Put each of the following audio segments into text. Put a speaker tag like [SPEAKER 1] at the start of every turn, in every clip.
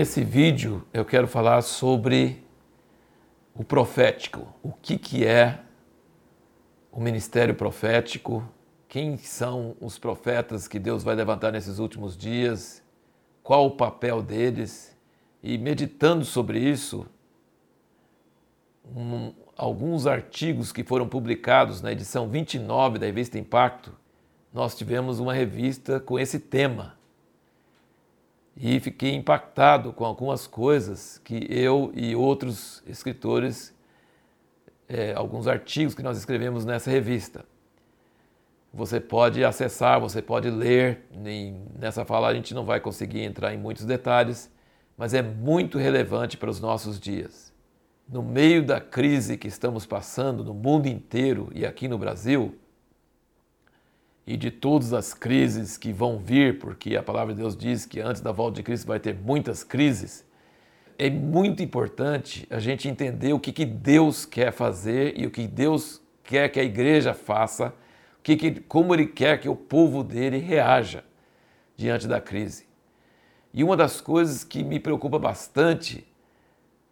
[SPEAKER 1] Nesse vídeo eu quero falar sobre o profético, o que, que é o ministério profético, quem são os profetas que Deus vai levantar nesses últimos dias, qual o papel deles. E meditando sobre isso, um, alguns artigos que foram publicados na edição 29 da revista Impacto, nós tivemos uma revista com esse tema e fiquei impactado com algumas coisas que eu e outros escritores, é, alguns artigos que nós escrevemos nessa revista. Você pode acessar, você pode ler. Nessa fala a gente não vai conseguir entrar em muitos detalhes, mas é muito relevante para os nossos dias. No meio da crise que estamos passando no mundo inteiro e aqui no Brasil, e de todas as crises que vão vir, porque a palavra de Deus diz que antes da volta de Cristo vai ter muitas crises, é muito importante a gente entender o que, que Deus quer fazer e o que Deus quer que a igreja faça, o que, que, como Ele quer que o povo dele reaja diante da crise. E uma das coisas que me preocupa bastante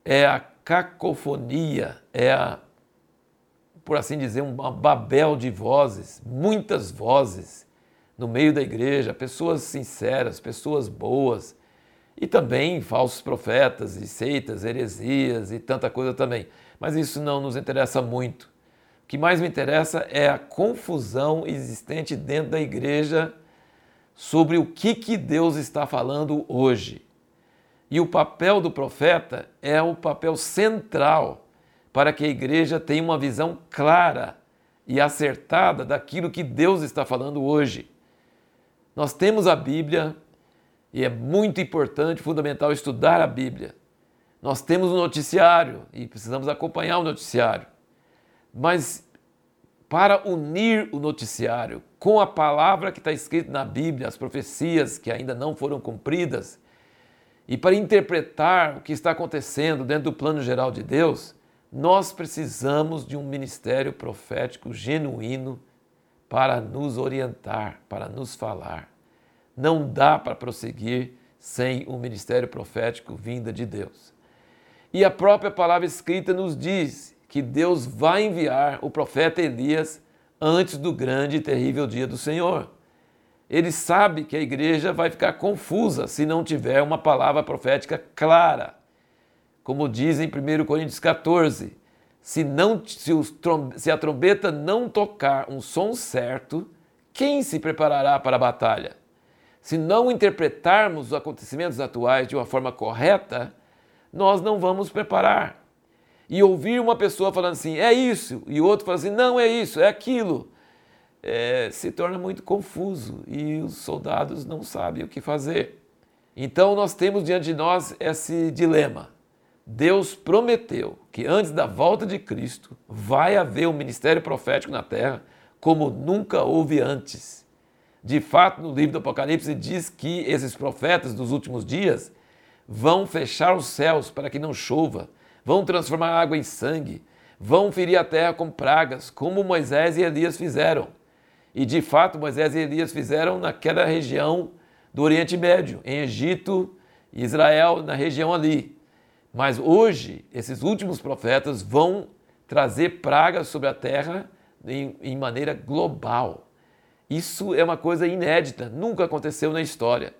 [SPEAKER 1] é a cacofonia, é a por assim dizer, um babel de vozes, muitas vozes no meio da igreja, pessoas sinceras, pessoas boas, e também falsos profetas e seitas, heresias e tanta coisa também. Mas isso não nos interessa muito. O que mais me interessa é a confusão existente dentro da igreja sobre o que, que Deus está falando hoje. E o papel do profeta é o papel central para que a igreja tenha uma visão clara e acertada daquilo que Deus está falando hoje. Nós temos a Bíblia e é muito importante, fundamental estudar a Bíblia. Nós temos o um noticiário e precisamos acompanhar o noticiário. Mas para unir o noticiário com a palavra que está escrita na Bíblia, as profecias que ainda não foram cumpridas, e para interpretar o que está acontecendo dentro do plano geral de Deus, nós precisamos de um ministério profético genuíno para nos orientar, para nos falar. Não dá para prosseguir sem um ministério profético vinda de Deus. E a própria palavra escrita nos diz que Deus vai enviar o profeta Elias antes do grande e terrível dia do Senhor. Ele sabe que a igreja vai ficar confusa se não tiver uma palavra profética clara como diz em 1 Coríntios 14, se, não, se, os, se a trombeta não tocar um som certo, quem se preparará para a batalha? Se não interpretarmos os acontecimentos atuais de uma forma correta, nós não vamos preparar. E ouvir uma pessoa falando assim, é isso, e outro falando assim, não é isso, é aquilo, é, se torna muito confuso e os soldados não sabem o que fazer. Então nós temos diante de nós esse dilema. Deus prometeu que antes da volta de Cristo vai haver um ministério profético na terra como nunca houve antes. De fato, no livro do Apocalipse diz que esses profetas dos últimos dias vão fechar os céus para que não chova, vão transformar a água em sangue, vão ferir a terra com pragas, como Moisés e Elias fizeram. E de fato, Moisés e Elias fizeram naquela região do Oriente Médio, em Egito Israel, na região ali. Mas hoje, esses últimos profetas vão trazer pragas sobre a terra em, em, maneira global. Isso é uma coisa inédita, nunca aconteceu na história.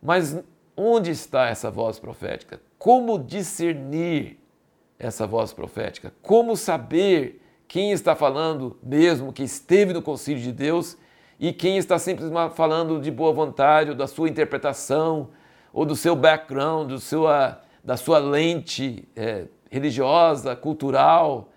[SPEAKER 1] Mas onde está essa voz profética? Como discernir essa voz profética? Como saber quem está falando mesmo, que esteve no concílio de Deus, e quem está simplesmente falando de boa vontade, ou da sua interpretação, ou do seu background, do seu, da sua lente é, religiosa, cultural.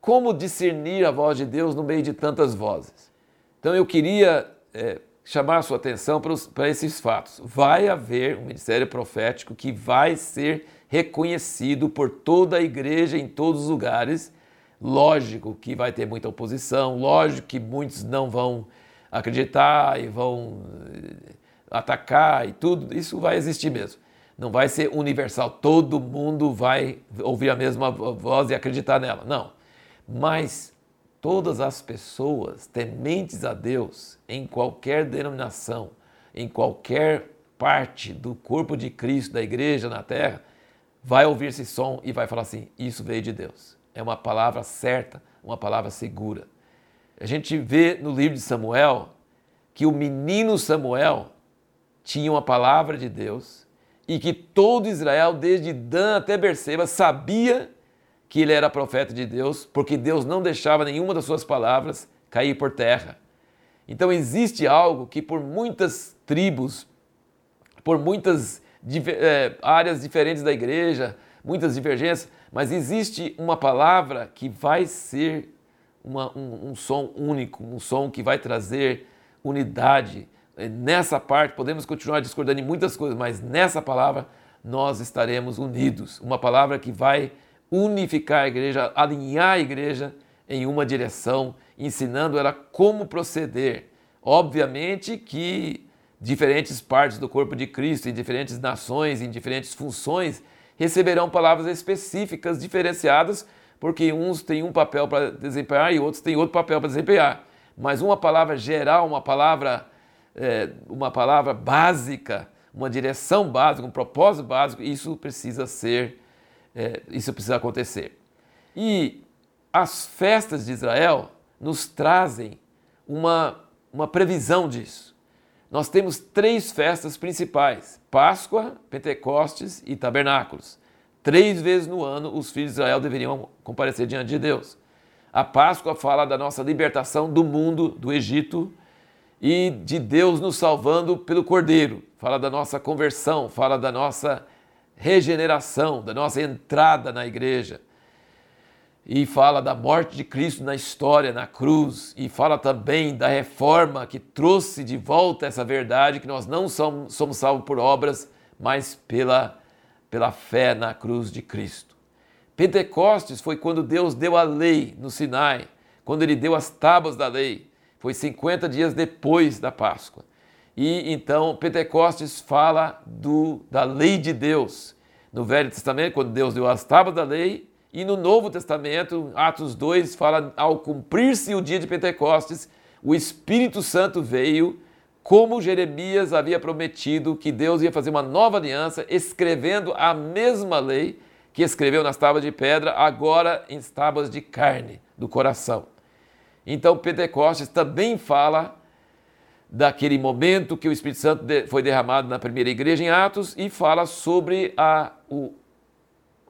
[SPEAKER 1] Como discernir a voz de Deus no meio de tantas vozes? Então eu queria é, chamar a sua atenção para, os, para esses fatos. Vai haver um ministério profético que vai ser reconhecido por toda a igreja em todos os lugares. Lógico que vai ter muita oposição, lógico que muitos não vão acreditar e vão é, atacar e tudo, isso vai existir mesmo não vai ser universal, todo mundo vai ouvir a mesma voz e acreditar nela. Não. Mas todas as pessoas tementes a Deus, em qualquer denominação, em qualquer parte do corpo de Cristo, da igreja na terra, vai ouvir esse som e vai falar assim: Isso veio de Deus. É uma palavra certa, uma palavra segura. A gente vê no livro de Samuel que o menino Samuel tinha uma palavra de Deus e que todo Israel, desde Dan até Berseba, sabia que ele era profeta de Deus, porque Deus não deixava nenhuma das suas palavras cair por terra. Então existe algo que por muitas tribos, por muitas é, áreas diferentes da igreja, muitas divergências, mas existe uma palavra que vai ser uma, um, um som único, um som que vai trazer unidade. Nessa parte, podemos continuar discordando em muitas coisas, mas nessa palavra nós estaremos unidos. Uma palavra que vai unificar a igreja, alinhar a igreja em uma direção, ensinando ela como proceder. Obviamente que diferentes partes do corpo de Cristo, em diferentes nações, em diferentes funções, receberão palavras específicas, diferenciadas, porque uns têm um papel para desempenhar e outros têm outro papel para desempenhar. Mas uma palavra geral, uma palavra, é, uma palavra básica, uma direção básica, um propósito básico, isso precisa ser é, isso precisa acontecer. E as festas de Israel nos trazem uma, uma previsão disso. Nós temos três festas principais: Páscoa, Pentecostes e Tabernáculos. Três vezes no ano os filhos de Israel deveriam comparecer diante de Deus. A Páscoa fala da nossa libertação do mundo, do Egito, e de Deus nos salvando pelo Cordeiro. Fala da nossa conversão, fala da nossa regeneração, da nossa entrada na igreja. E fala da morte de Cristo na história, na cruz, e fala também da reforma que trouxe de volta essa verdade que nós não somos, somos salvos por obras, mas pela, pela fé na cruz de Cristo. Pentecostes foi quando Deus deu a lei no Sinai, quando ele deu as tábuas da lei. Foi 50 dias depois da Páscoa. E então Pentecostes fala do, da lei de Deus. No Velho Testamento, quando Deus deu as tábuas da lei, e no Novo Testamento, Atos 2, fala ao cumprir-se o dia de Pentecostes, o Espírito Santo veio, como Jeremias havia prometido que Deus ia fazer uma nova aliança, escrevendo a mesma lei que escreveu nas tábuas de pedra, agora em tábuas de carne do coração. Então Pentecostes também fala daquele momento que o Espírito Santo foi derramado na primeira igreja em Atos e fala sobre a, o,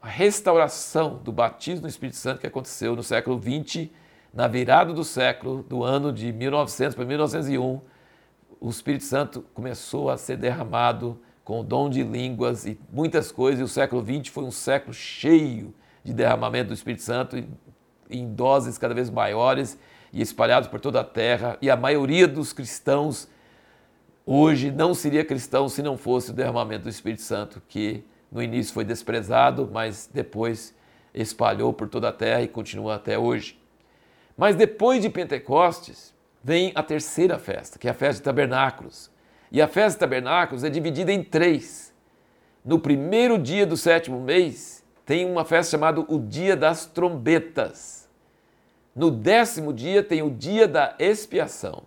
[SPEAKER 1] a restauração do batismo do Espírito Santo que aconteceu no século XX, na virada do século, do ano de 1900 para 1901. O Espírito Santo começou a ser derramado com o dom de línguas e muitas coisas, e o século XX foi um século cheio de derramamento do Espírito Santo em doses cada vez maiores e espalhados por toda a terra, e a maioria dos cristãos hoje não seria cristão se não fosse o derramamento do Espírito Santo, que no início foi desprezado, mas depois espalhou por toda a terra e continua até hoje. Mas depois de Pentecostes, vem a terceira festa, que é a festa de tabernáculos. E a festa de tabernáculos é dividida em três. No primeiro dia do sétimo mês, tem uma festa chamada o Dia das Trombetas. No décimo dia tem o dia da expiação.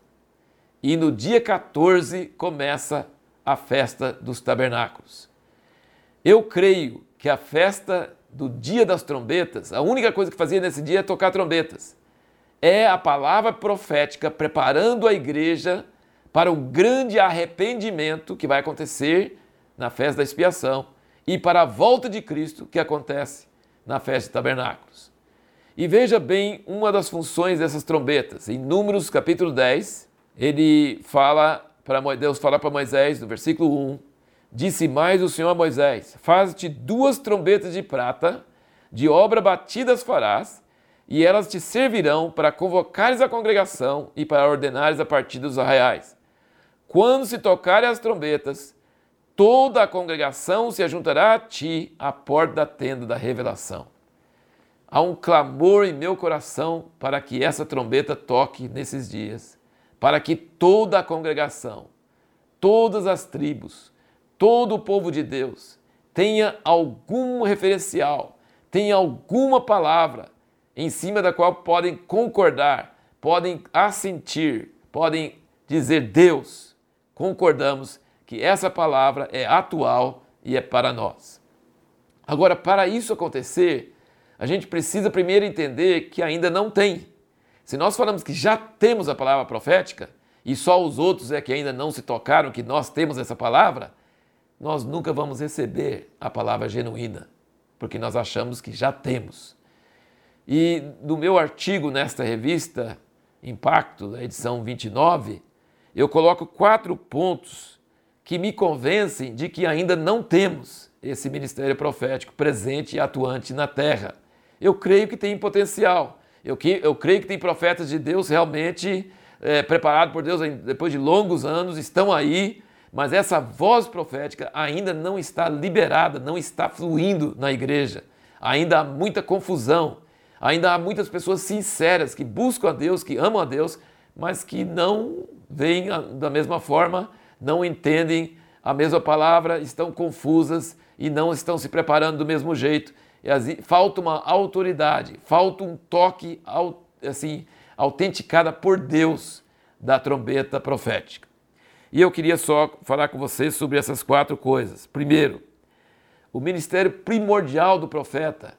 [SPEAKER 1] E no dia 14 começa a festa dos tabernáculos. Eu creio que a festa do dia das trombetas, a única coisa que fazia nesse dia é tocar trombetas. É a palavra profética preparando a igreja para o grande arrependimento que vai acontecer na festa da expiação e para a volta de Cristo que acontece na festa de tabernáculos. E veja bem uma das funções dessas trombetas. Em Números capítulo 10, ele fala para Deus fala para Moisés, no versículo 1, disse mais o Senhor a Moisés: Faz-te duas trombetas de prata, de obra batidas farás, e elas te servirão para convocares a congregação e para ordenares a partida dos arraiais. Quando se tocarem as trombetas, toda a congregação se ajuntará a ti à porta da tenda da revelação. Há um clamor em meu coração para que essa trombeta toque nesses dias, para que toda a congregação, todas as tribos, todo o povo de Deus tenha algum referencial, tenha alguma palavra em cima da qual podem concordar, podem assentir, podem dizer: Deus, concordamos que essa palavra é atual e é para nós. Agora, para isso acontecer, a gente precisa primeiro entender que ainda não tem. Se nós falamos que já temos a palavra profética e só os outros é que ainda não se tocaram que nós temos essa palavra, nós nunca vamos receber a palavra genuína, porque nós achamos que já temos. E no meu artigo nesta revista, Impacto, edição 29, eu coloco quatro pontos que me convencem de que ainda não temos esse ministério profético presente e atuante na terra. Eu creio que tem potencial. Eu, que, eu creio que tem profetas de Deus realmente é, preparados por Deus depois de longos anos, estão aí, mas essa voz profética ainda não está liberada, não está fluindo na igreja. Ainda há muita confusão, ainda há muitas pessoas sinceras que buscam a Deus, que amam a Deus, mas que não veem da mesma forma, não entendem a mesma palavra, estão confusas e não estão se preparando do mesmo jeito. Falta uma autoridade, falta um toque assim autenticada por Deus da trombeta profética. E eu queria só falar com vocês sobre essas quatro coisas. Primeiro, o ministério primordial do profeta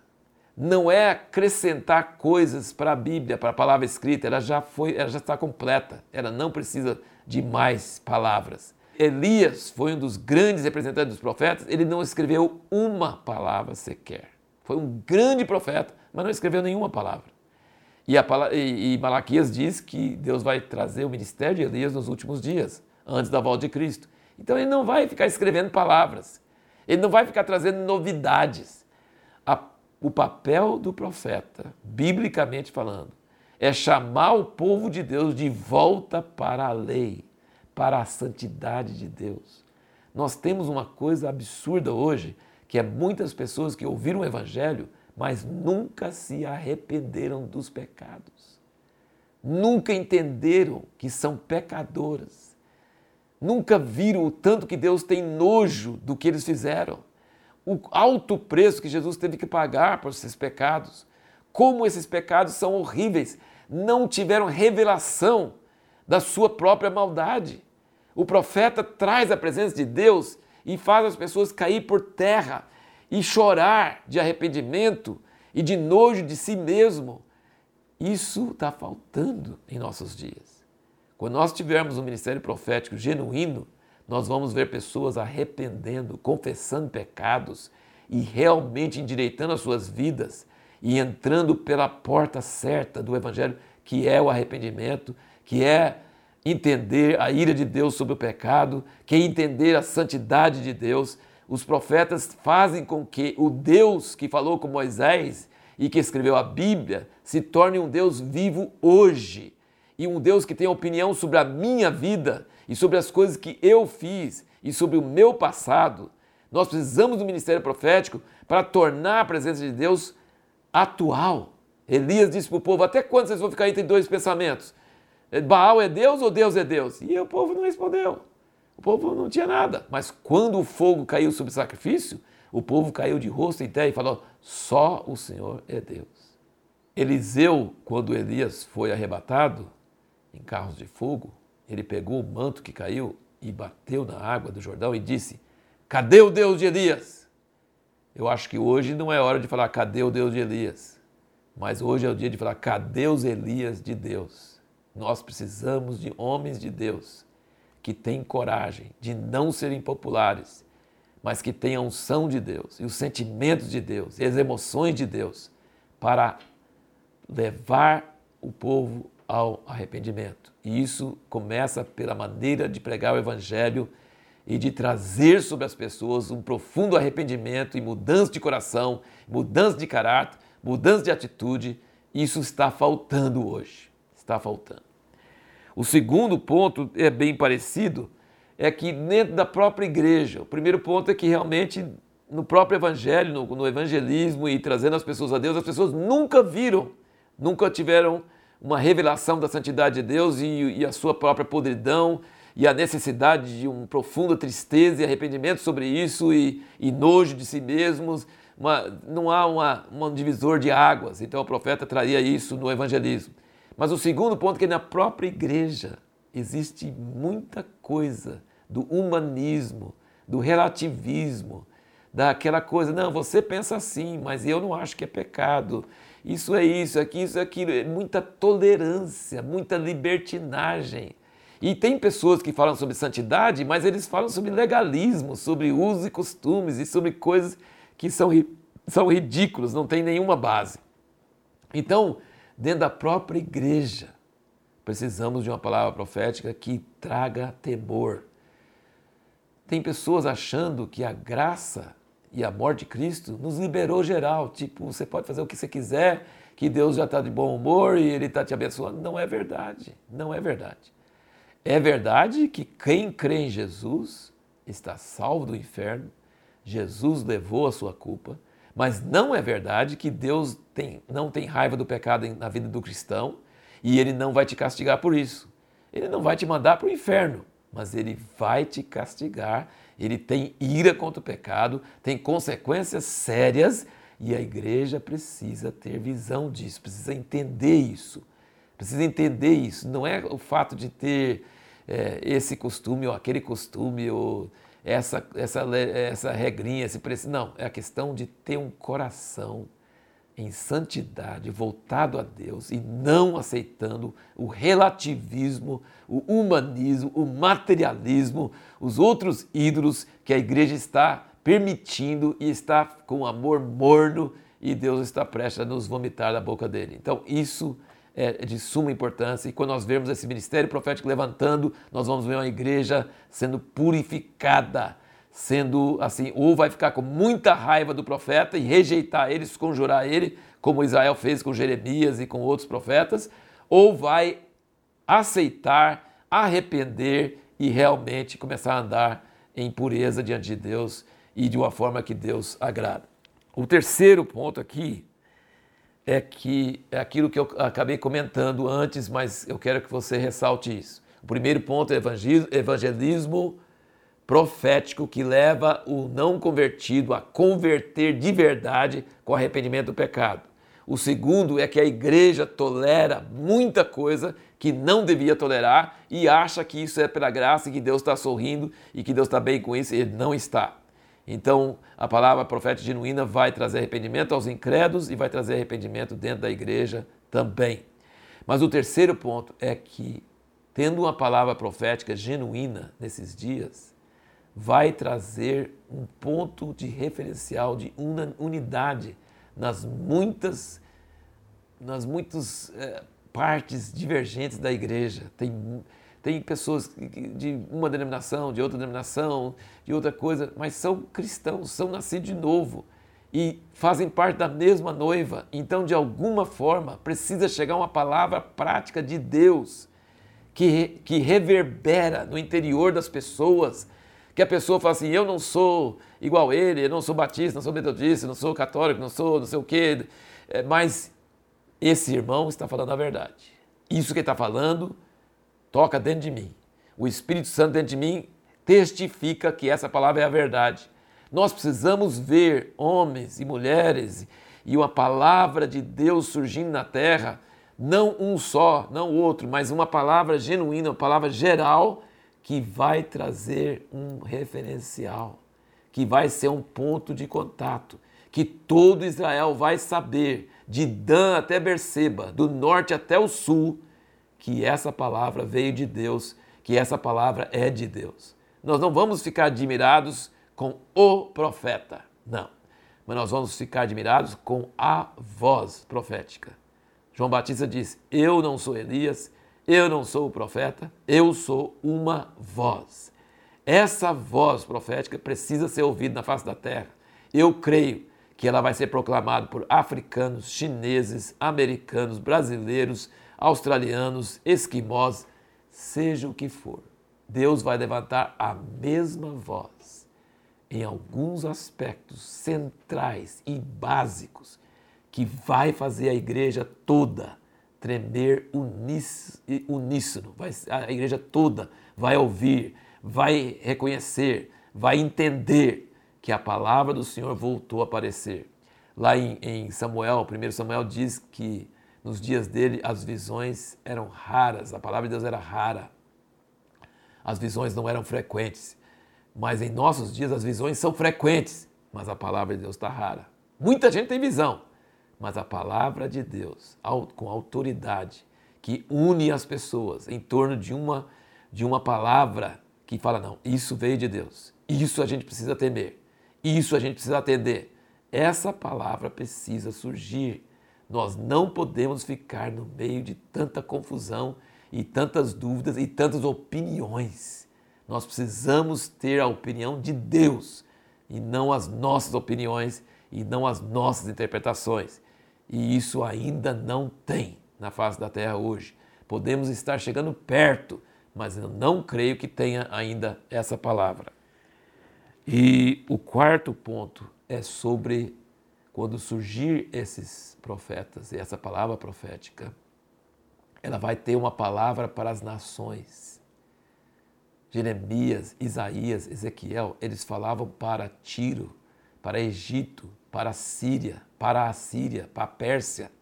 [SPEAKER 1] não é acrescentar coisas para a Bíblia, para a palavra escrita, ela já foi, ela já está completa. Ela não precisa de mais palavras. Elias foi um dos grandes representantes dos profetas, ele não escreveu uma palavra sequer. Foi um grande profeta, mas não escreveu nenhuma palavra. E, a, e, Malaquias diz que Deus vai trazer o ministério de Elias nos últimos dias antes da volta de Cristo. Então ele não vai ficar escrevendo palavras, ele não vai ficar trazendo novidades. A, o papel do profeta, biblicamente falando, é chamar o povo de Deus de volta para a lei, para a santidade de Deus. Nós temos uma coisa absurda hoje, que é muitas pessoas que ouviram o evangelho, mas nunca se arrependeram dos pecados. Nunca entenderam que são pecadoras nunca viram o tanto que Deus tem nojo do que eles fizeram, o alto preço que Jesus teve que pagar por esses pecados, como esses pecados são horríveis, não tiveram revelação da sua própria maldade. O profeta traz a presença de Deus e faz as pessoas cair por terra e chorar de arrependimento e de nojo de si mesmo. Isso está faltando em nossos dias. Quando nós tivermos um ministério profético genuíno, nós vamos ver pessoas arrependendo, confessando pecados e realmente endireitando as suas vidas e entrando pela porta certa do Evangelho, que é o arrependimento, que é entender a ira de Deus sobre o pecado, que é entender a santidade de Deus. Os profetas fazem com que o Deus que falou com Moisés e que escreveu a Bíblia se torne um Deus vivo hoje e um Deus que tem opinião sobre a minha vida e sobre as coisas que eu fiz e sobre o meu passado, nós precisamos do ministério profético para tornar a presença de Deus atual. Elias disse para o povo: Até quando vocês vão ficar entre dois pensamentos? Baal é Deus ou Deus é Deus? E o povo não respondeu. O povo não tinha nada. Mas quando o fogo caiu sobre o sacrifício, o povo caiu de rosto em terra e falou: Só o Senhor é Deus. Eliseu, quando Elias foi arrebatado, em carros de fogo, ele pegou o manto que caiu e bateu na água do Jordão e disse: Cadê o Deus de Elias? Eu acho que hoje não é hora de falar cadê o Deus de Elias, mas hoje é o dia de falar cadê os Elias de Deus. Nós precisamos de homens de Deus que têm coragem de não serem populares, mas que tenham a unção de Deus e os sentimentos de Deus e as emoções de Deus para levar o povo ao arrependimento. E isso começa pela maneira de pregar o Evangelho e de trazer sobre as pessoas um profundo arrependimento e mudança de coração, mudança de caráter, mudança de atitude. Isso está faltando hoje. Está faltando. O segundo ponto é bem parecido, é que dentro da própria igreja, o primeiro ponto é que realmente no próprio evangelho, no, no evangelismo e trazendo as pessoas a Deus, as pessoas nunca viram, nunca tiveram uma revelação da santidade de Deus e, e, a sua própria podridão e a necessidade de uma profunda tristeza e arrependimento sobre isso e, e nojo de si mesmos. Uma, não há uma, um divisor de águas, então o profeta traria isso no evangelismo. Mas o segundo ponto é que na própria igreja existe muita coisa do humanismo, do relativismo, daquela coisa, não, você pensa assim, mas eu não acho que é pecado. Isso é isso, aqui, isso é aquilo. É muita tolerância, muita libertinagem. E tem pessoas que falam sobre santidade, mas eles falam sobre legalismo, sobre usos e costumes e sobre coisas que são, são ridículas, não tem nenhuma base. Então, dentro da própria igreja, precisamos de uma palavra profética que traga temor. Tem pessoas achando que a graça e a morte de Cristo nos liberou geral. Tipo, você pode fazer o que você quiser, que Deus já está de bom humor e Ele está te abençoando. Não é verdade. Não é verdade. É verdade que quem crê em Jesus está salvo do inferno. Jesus levou a sua culpa. Mas não é verdade que Deus tem, não tem raiva do pecado na vida do cristão e Ele não vai te castigar por isso. Ele não vai te mandar para o inferno, mas Ele vai te castigar ele tem ira contra o pecado, tem consequências sérias e a igreja precisa ter visão disso, precisa entender isso. Precisa entender isso. Não é o fato de ter é, esse costume ou aquele costume ou essa, essa, essa regrinha, esse preço. Não, é a questão de ter um coração em santidade, voltado a Deus e não aceitando o relativismo, o humanismo, o materialismo, os outros ídolos que a igreja está permitindo e está com amor morno e Deus está prestes a nos vomitar da boca dele. Então, isso é de suma importância e quando nós vemos esse ministério profético levantando, nós vamos ver uma igreja sendo purificada sendo assim, ou vai ficar com muita raiva do profeta e rejeitar ele, conjurar ele, como Israel fez com Jeremias e com outros profetas, ou vai aceitar, arrepender e realmente começar a andar em pureza diante de Deus e de uma forma que Deus agrada. O terceiro ponto aqui é que é aquilo que eu acabei comentando antes, mas eu quero que você ressalte isso. O primeiro ponto é evangelismo profético que leva o não convertido a converter de verdade com arrependimento do pecado. O segundo é que a igreja tolera muita coisa que não devia tolerar e acha que isso é pela graça e que Deus está sorrindo e que Deus está bem com isso ele não está. Então, a palavra profética genuína vai trazer arrependimento aos incrédulos e vai trazer arrependimento dentro da igreja também. Mas o terceiro ponto é que, tendo uma palavra profética genuína nesses dias, vai trazer um ponto de referencial, de unidade nas muitas, nas muitas é, partes divergentes da igreja. Tem, tem pessoas de uma denominação, de outra denominação, de outra coisa, mas são cristãos, são nascidos de novo e fazem parte da mesma noiva. Então, de alguma forma, precisa chegar uma palavra prática de Deus que, que reverbera no interior das pessoas que a pessoa fala assim, eu não sou igual a ele, eu não sou batista, não sou metodista, não sou católico, não sou não sei o quê, é, mas esse irmão está falando a verdade. Isso que ele está falando toca dentro de mim. O Espírito Santo dentro de mim testifica que essa palavra é a verdade. Nós precisamos ver homens e mulheres e uma palavra de Deus surgindo na terra, não um só, não outro, mas uma palavra genuína, uma palavra geral que vai trazer um referencial, que vai ser um ponto de contato, que todo Israel vai saber, de Dan até Berseba, do norte até o sul, que essa palavra veio de Deus, que essa palavra é de Deus. Nós não vamos ficar admirados com o profeta, não. Mas nós vamos ficar admirados com a voz profética. João Batista diz: Eu não sou Elias, eu não sou o profeta, eu sou uma voz. Essa voz profética precisa ser ouvida na face da terra. Eu creio que ela vai ser proclamada por africanos, chineses, americanos, brasileiros, australianos, esquimós, seja o que for. Deus vai levantar a mesma voz em alguns aspectos centrais e básicos que vai fazer a igreja toda tremer uníssono, a igreja toda vai ouvir, vai reconhecer, vai entender que a palavra do Senhor voltou a aparecer. Lá em, em Samuel, 1 Samuel diz que nos dias dele as visões eram raras, a palavra de Deus era rara. as visões não eram frequentes. Mas em nossos dias as visões são frequentes, mas a palavra de Deus está rara. Muita gente tem visão, mas a palavra de Deus, com autoridade, que une as pessoas em torno de uma, de uma palavra que fala: não, isso veio de Deus, isso a gente precisa temer, isso a gente precisa atender. Essa palavra precisa surgir. Nós não podemos ficar no meio de tanta confusão e tantas dúvidas e tantas opiniões. Nós precisamos ter a opinião de Deus e não as nossas opiniões e não as nossas interpretações. E isso ainda não tem na face da terra hoje. Podemos estar chegando perto, mas eu não creio que tenha ainda essa palavra. E o quarto ponto é sobre quando surgir esses profetas e essa palavra profética, ela vai ter uma palavra para as nações. Jeremias, Isaías, Ezequiel, eles falavam para Tiro, para Egito, para Síria, para a Síria, para a Pérsia.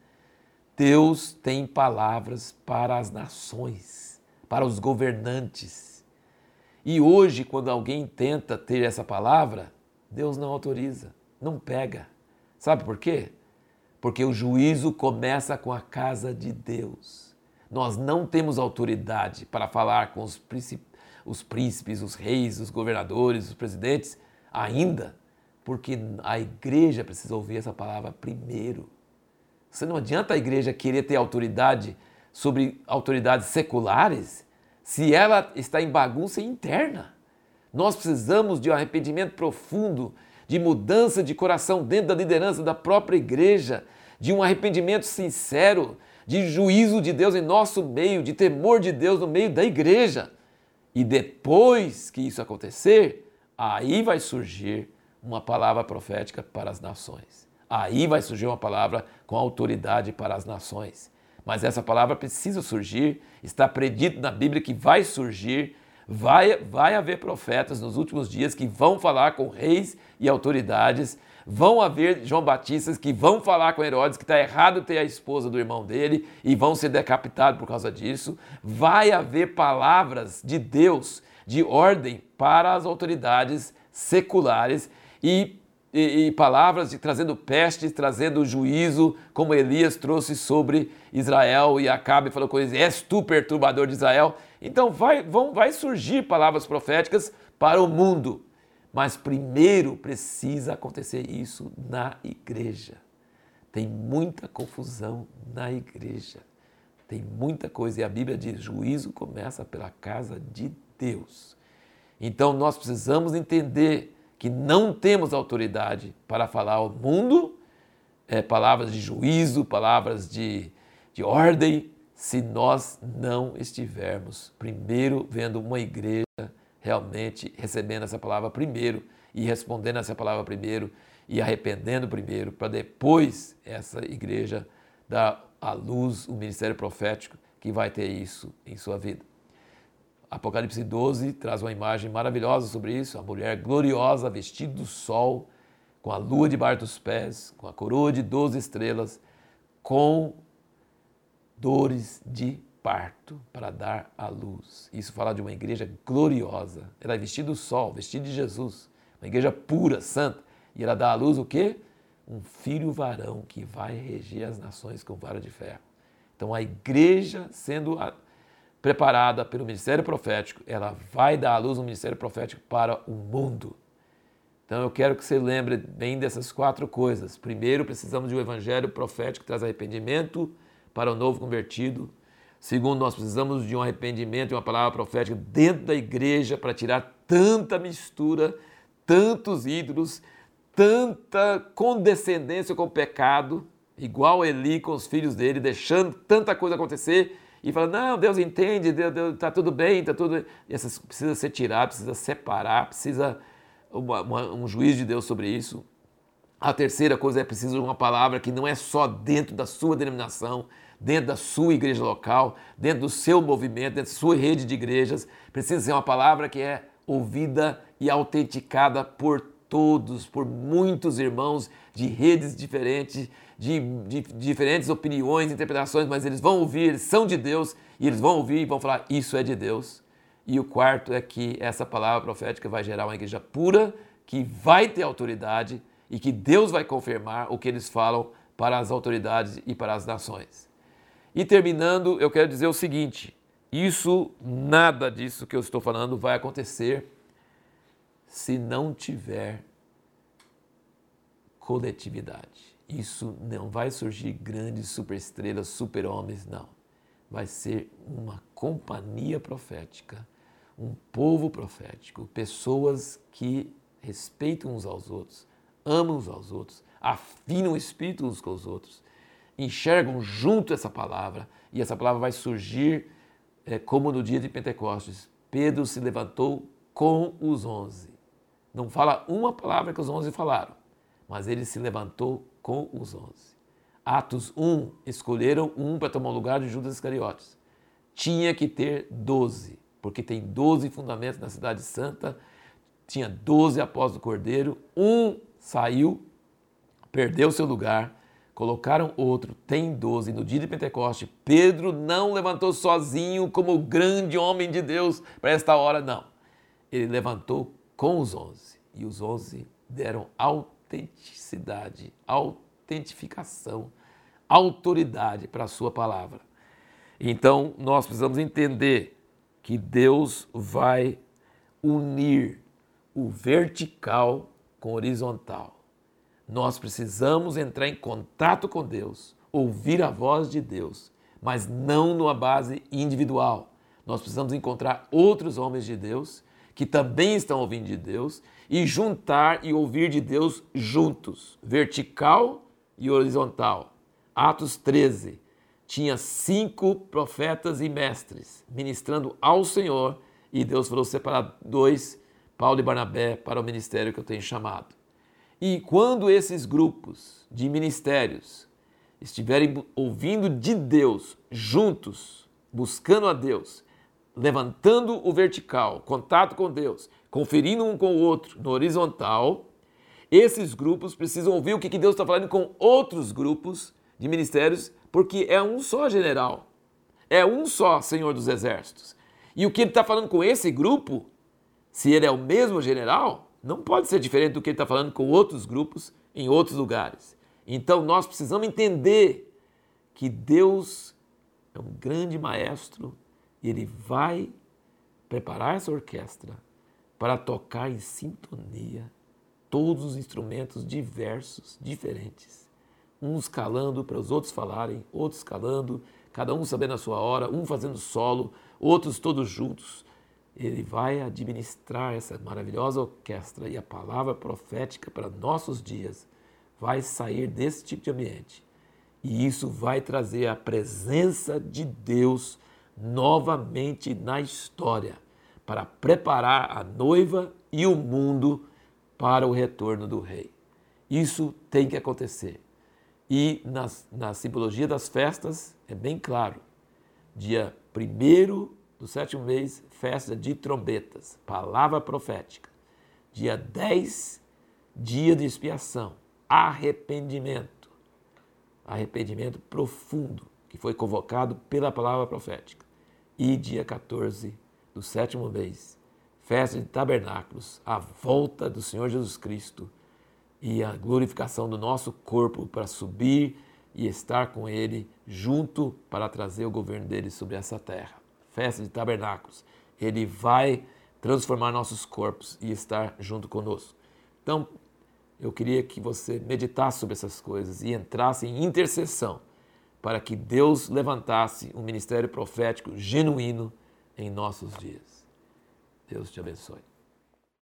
[SPEAKER 1] Deus tem palavras para as nações, para os governantes. E hoje, quando alguém tenta ter essa palavra, Deus não autoriza, não pega. Sabe por quê? Porque o juízo começa com a casa de Deus. Nós não temos autoridade para falar com os príncipes os príncipes, os reis, os governadores, os presidentes, ainda, porque a igreja precisa ouvir essa palavra primeiro. Você não adianta a igreja querer ter autoridade sobre autoridades seculares se ela está em bagunça interna. Nós precisamos de um arrependimento profundo, de mudança de coração dentro da liderança da própria igreja, de um arrependimento sincero, de juízo de Deus em nosso meio, de temor de Deus no meio da igreja. E depois que isso acontecer, aí vai surgir uma palavra profética para as nações. Aí vai surgir uma palavra com autoridade para as nações. Mas essa palavra precisa surgir, está predito na Bíblia que vai surgir. Vai, vai haver profetas nos últimos dias que vão falar com reis e autoridades Vão haver João Batistas que vão falar com Herodes que está errado ter a esposa do irmão dele e vão ser decapitados por causa disso. Vai haver palavras de Deus de ordem para as autoridades seculares e, e, e palavras de trazendo pestes, trazendo juízo, como Elias trouxe sobre Israel e Acabe falou com eles: És tu perturbador de Israel? Então vai, vão, vai surgir palavras proféticas para o mundo mas primeiro precisa acontecer isso na igreja. Tem muita confusão na igreja. Tem muita coisa. E a Bíblia diz: juízo começa pela casa de Deus. Então nós precisamos entender que não temos autoridade para falar ao mundo é, palavras de juízo, palavras de, de ordem, se nós não estivermos primeiro vendo uma igreja realmente recebendo essa palavra primeiro e respondendo essa palavra primeiro e arrependendo primeiro, para depois essa igreja dar à luz o ministério profético que vai ter isso em sua vida. Apocalipse 12 traz uma imagem maravilhosa sobre isso, a mulher gloriosa vestida do sol, com a lua debaixo dos pés, com a coroa de 12 estrelas, com dores de parto para dar à luz. Isso fala de uma igreja gloriosa. Ela é vestida do sol, vestida de Jesus. Uma igreja pura, santa. E ela dá à luz o quê? Um filho varão que vai reger as nações com vara de ferro. Então a igreja sendo preparada pelo ministério profético, ela vai dar à luz um ministério profético para o mundo. Então eu quero que você lembre bem dessas quatro coisas. Primeiro, precisamos de um evangelho profético que traz arrependimento para o novo convertido, Segundo, nós precisamos de um arrependimento e uma palavra profética dentro da igreja para tirar tanta mistura, tantos ídolos, tanta condescendência com o pecado, igual Eli com os filhos dele, deixando tanta coisa acontecer e falando, não, Deus entende, Deus, Deus, tá tudo bem, tá tudo. Essas precisa ser tirado, precisa separar, precisa uma, uma, um juízo de Deus sobre isso. A terceira coisa é preciso uma palavra que não é só dentro da sua denominação, dentro da sua igreja local, dentro do seu movimento, dentro da sua rede de igrejas. Precisa ser uma palavra que é ouvida e autenticada por todos, por muitos irmãos de redes diferentes, de, de, diferentes opiniões, interpretações, mas eles vão ouvir, eles são de Deus e eles vão ouvir e vão falar: Isso é de Deus. E o quarto é que essa palavra profética vai gerar uma igreja pura, que vai ter autoridade e que Deus vai confirmar o que eles falam para as autoridades e para as nações. E terminando, eu quero dizer o seguinte: isso, nada disso que eu estou falando vai acontecer se não tiver coletividade. Isso não vai surgir grandes superestrelas, super-homens, não. Vai ser uma companhia profética, um povo profético, pessoas que respeitam uns aos outros, amam uns aos outros, afinam o espírito uns com os outros, enxergam junto essa palavra e essa palavra vai surgir é, como no dia de Pentecostes. Pedro se levantou com os onze. Não fala uma palavra que os onze falaram, mas ele se levantou com os onze. Atos 1, escolheram um para tomar o lugar de Judas Iscariotes. Tinha que ter doze, porque tem doze fundamentos na cidade santa, tinha doze apóstolos do Cordeiro, um saiu, perdeu seu lugar, colocaram outro, tem doze. No dia de Pentecoste, Pedro não levantou sozinho como grande homem de Deus para esta hora, não. Ele levantou com os onze. E os onze deram autenticidade, autentificação, autoridade para a sua palavra. Então, nós precisamos entender que Deus vai unir o vertical com o horizontal. Nós precisamos entrar em contato com Deus, ouvir a voz de Deus, mas não numa base individual. Nós precisamos encontrar outros homens de Deus que também estão ouvindo de Deus e juntar e ouvir de Deus juntos, vertical e horizontal. Atos 13 tinha cinco profetas e mestres ministrando ao Senhor e Deus falou separar dois, Paulo e Barnabé, para o ministério que eu tenho chamado. E quando esses grupos de ministérios estiverem ouvindo de Deus juntos, buscando a Deus, levantando o vertical, contato com Deus, conferindo um com o outro no horizontal, esses grupos precisam ouvir o que Deus está falando com outros grupos de ministérios, porque é um só general, é um só Senhor dos Exércitos. E o que ele está falando com esse grupo, se ele é o mesmo general, não pode ser diferente do que ele está falando com outros grupos em outros lugares. Então nós precisamos entender que Deus é um grande maestro e ele vai preparar essa orquestra para tocar em sintonia todos os instrumentos diversos, diferentes. Uns calando para os outros falarem, outros calando, cada um sabendo a sua hora, um fazendo solo, outros todos juntos. Ele vai administrar essa maravilhosa orquestra e a palavra profética para nossos dias vai sair desse tipo de ambiente. E isso vai trazer a presença de Deus novamente na história para preparar a noiva e o mundo para o retorno do rei. Isso tem que acontecer. E na, na simbologia das festas é bem claro. Dia 1 do sétimo mês, festa de trombetas, palavra profética. Dia 10, dia de expiação, arrependimento. Arrependimento profundo, que foi convocado pela palavra profética e dia 14 do sétimo mês, festa de tabernáculos, a volta do Senhor Jesus Cristo e a glorificação do nosso corpo para subir e estar com Ele junto para trazer o governo dele sobre essa terra. Festa de tabernáculos. Ele vai transformar nossos corpos e estar junto conosco. Então, eu queria que você meditasse sobre essas coisas e entrasse em intercessão para que Deus levantasse um ministério profético genuíno em nossos dias. Deus te abençoe.